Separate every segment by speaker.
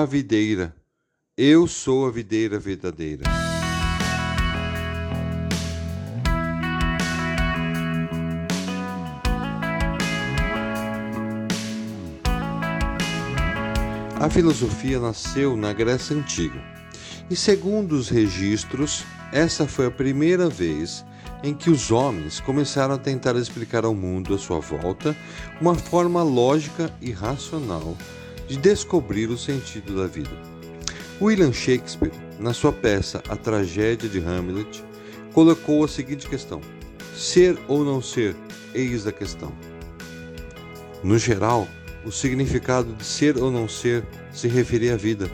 Speaker 1: a videira. Eu sou a videira verdadeira. A filosofia nasceu na Grécia Antiga. E segundo os registros, essa foi a primeira vez em que os homens começaram a tentar explicar ao mundo à sua volta uma forma lógica e racional de descobrir o sentido da vida. William Shakespeare, na sua peça A Tragédia de Hamlet, colocou a seguinte questão: Ser ou não ser, eis a questão. No geral, o significado de ser ou não ser se referia à vida,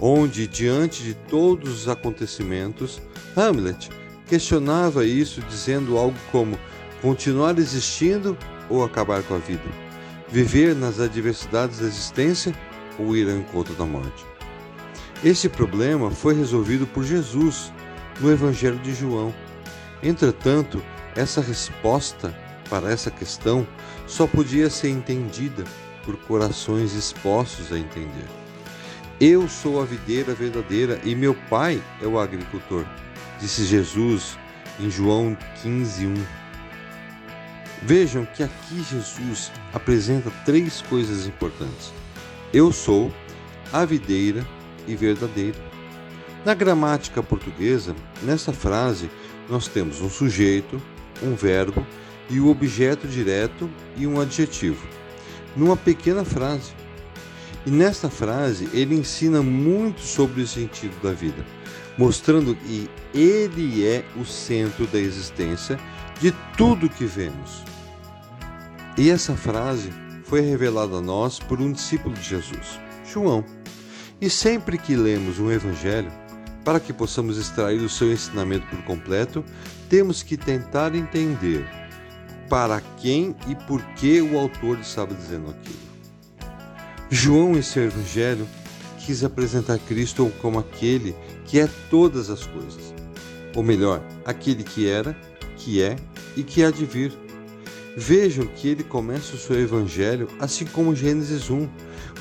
Speaker 1: onde, diante de todos os acontecimentos, Hamlet questionava isso dizendo algo como continuar existindo ou acabar com a vida, viver nas adversidades da existência ou ir ao encontro da morte. Esse problema foi resolvido por Jesus no Evangelho de João. Entretanto, essa resposta para essa questão só podia ser entendida por corações expostos a entender. Eu sou a videira verdadeira e meu pai é o agricultor disse Jesus em João 15, 1. Vejam que aqui Jesus apresenta três coisas importantes. Eu sou a videira e verdadeira. Na gramática portuguesa, nessa frase, nós temos um sujeito, um verbo e o objeto direto e um adjetivo, numa pequena frase. E nesta frase ele ensina muito sobre o sentido da vida mostrando que Ele é o centro da existência de tudo que vemos. E essa frase foi revelada a nós por um discípulo de Jesus, João. E sempre que lemos um evangelho, para que possamos extrair o seu ensinamento por completo, temos que tentar entender para quem e por que o autor estava dizendo aquilo. João, em seu evangelho, quis apresentar Cristo como aquele que é todas as coisas, ou melhor, aquele que era, que é e que há de vir. Vejam que ele começa o seu evangelho assim como Gênesis 1,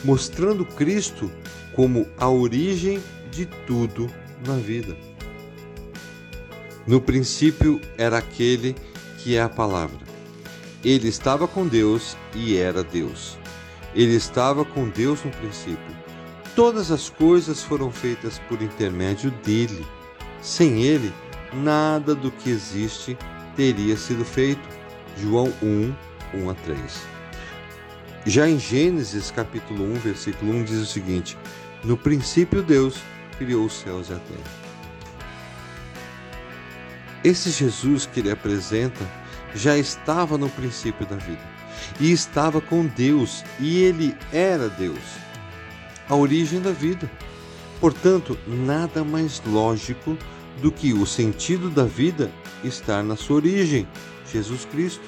Speaker 1: mostrando Cristo como a origem de tudo na vida. No princípio era aquele que é a palavra. Ele estava com Deus e era Deus. Ele estava com Deus no princípio. Todas as coisas foram feitas por intermédio dele. Sem ele, nada do que existe teria sido feito. João 1, 1 a 3. Já em Gênesis capítulo 1, versículo 1 diz o seguinte: No princípio Deus criou os céus e a terra. Esse Jesus que ele apresenta já estava no princípio da vida e estava com Deus e ele era Deus a origem da vida. Portanto, nada mais lógico do que o sentido da vida estar na sua origem, Jesus Cristo.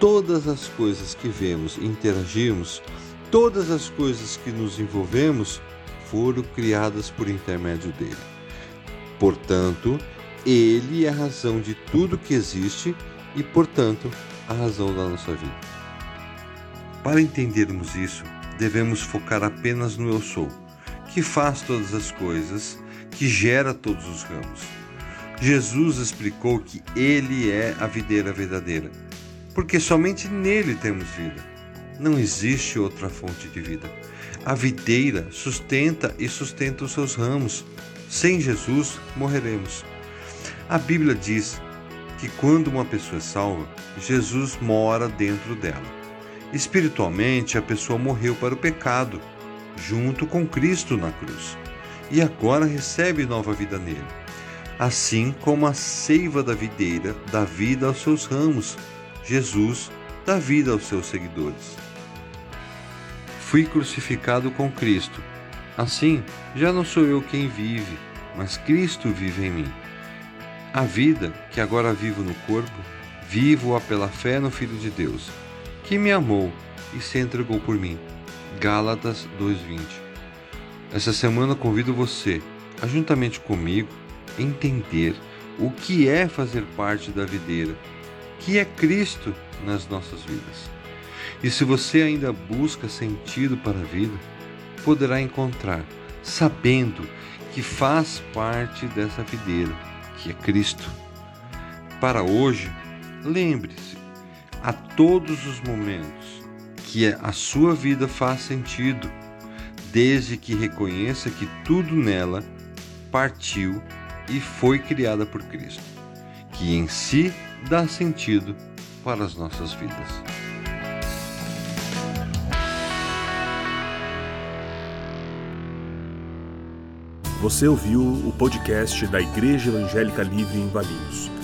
Speaker 1: Todas as coisas que vemos e interagimos, todas as coisas que nos envolvemos, foram criadas por intermédio dele. Portanto, ele é a razão de tudo que existe e, portanto, a razão da nossa vida. Para entendermos isso, devemos focar apenas no Eu Sou, que faz todas as coisas, que gera todos os ramos. Jesus explicou que Ele é a videira verdadeira, porque somente nele temos vida. Não existe outra fonte de vida. A videira sustenta e sustenta os seus ramos. Sem Jesus, morreremos. A Bíblia diz que quando uma pessoa é salva, Jesus mora dentro dela. Espiritualmente, a pessoa morreu para o pecado, junto com Cristo na cruz, e agora recebe nova vida nele. Assim como a seiva da videira dá vida aos seus ramos, Jesus dá vida aos seus seguidores. Fui crucificado com Cristo. Assim, já não sou eu quem vive, mas Cristo vive em mim. A vida que agora vivo no corpo, vivo-a pela fé no Filho de Deus que me amou e se entregou por mim. Gálatas 2:20. Essa semana convido você juntamente comigo entender o que é fazer parte da videira, que é Cristo nas nossas vidas. E se você ainda busca sentido para a vida, poderá encontrar, sabendo que faz parte dessa videira, que é Cristo. Para hoje, lembre-se, a todos os momentos, que a sua vida faz sentido, desde que reconheça que tudo nela partiu e foi criada por Cristo, que em si dá sentido para as nossas vidas.
Speaker 2: Você ouviu o podcast da Igreja Evangélica Livre em Valinhos.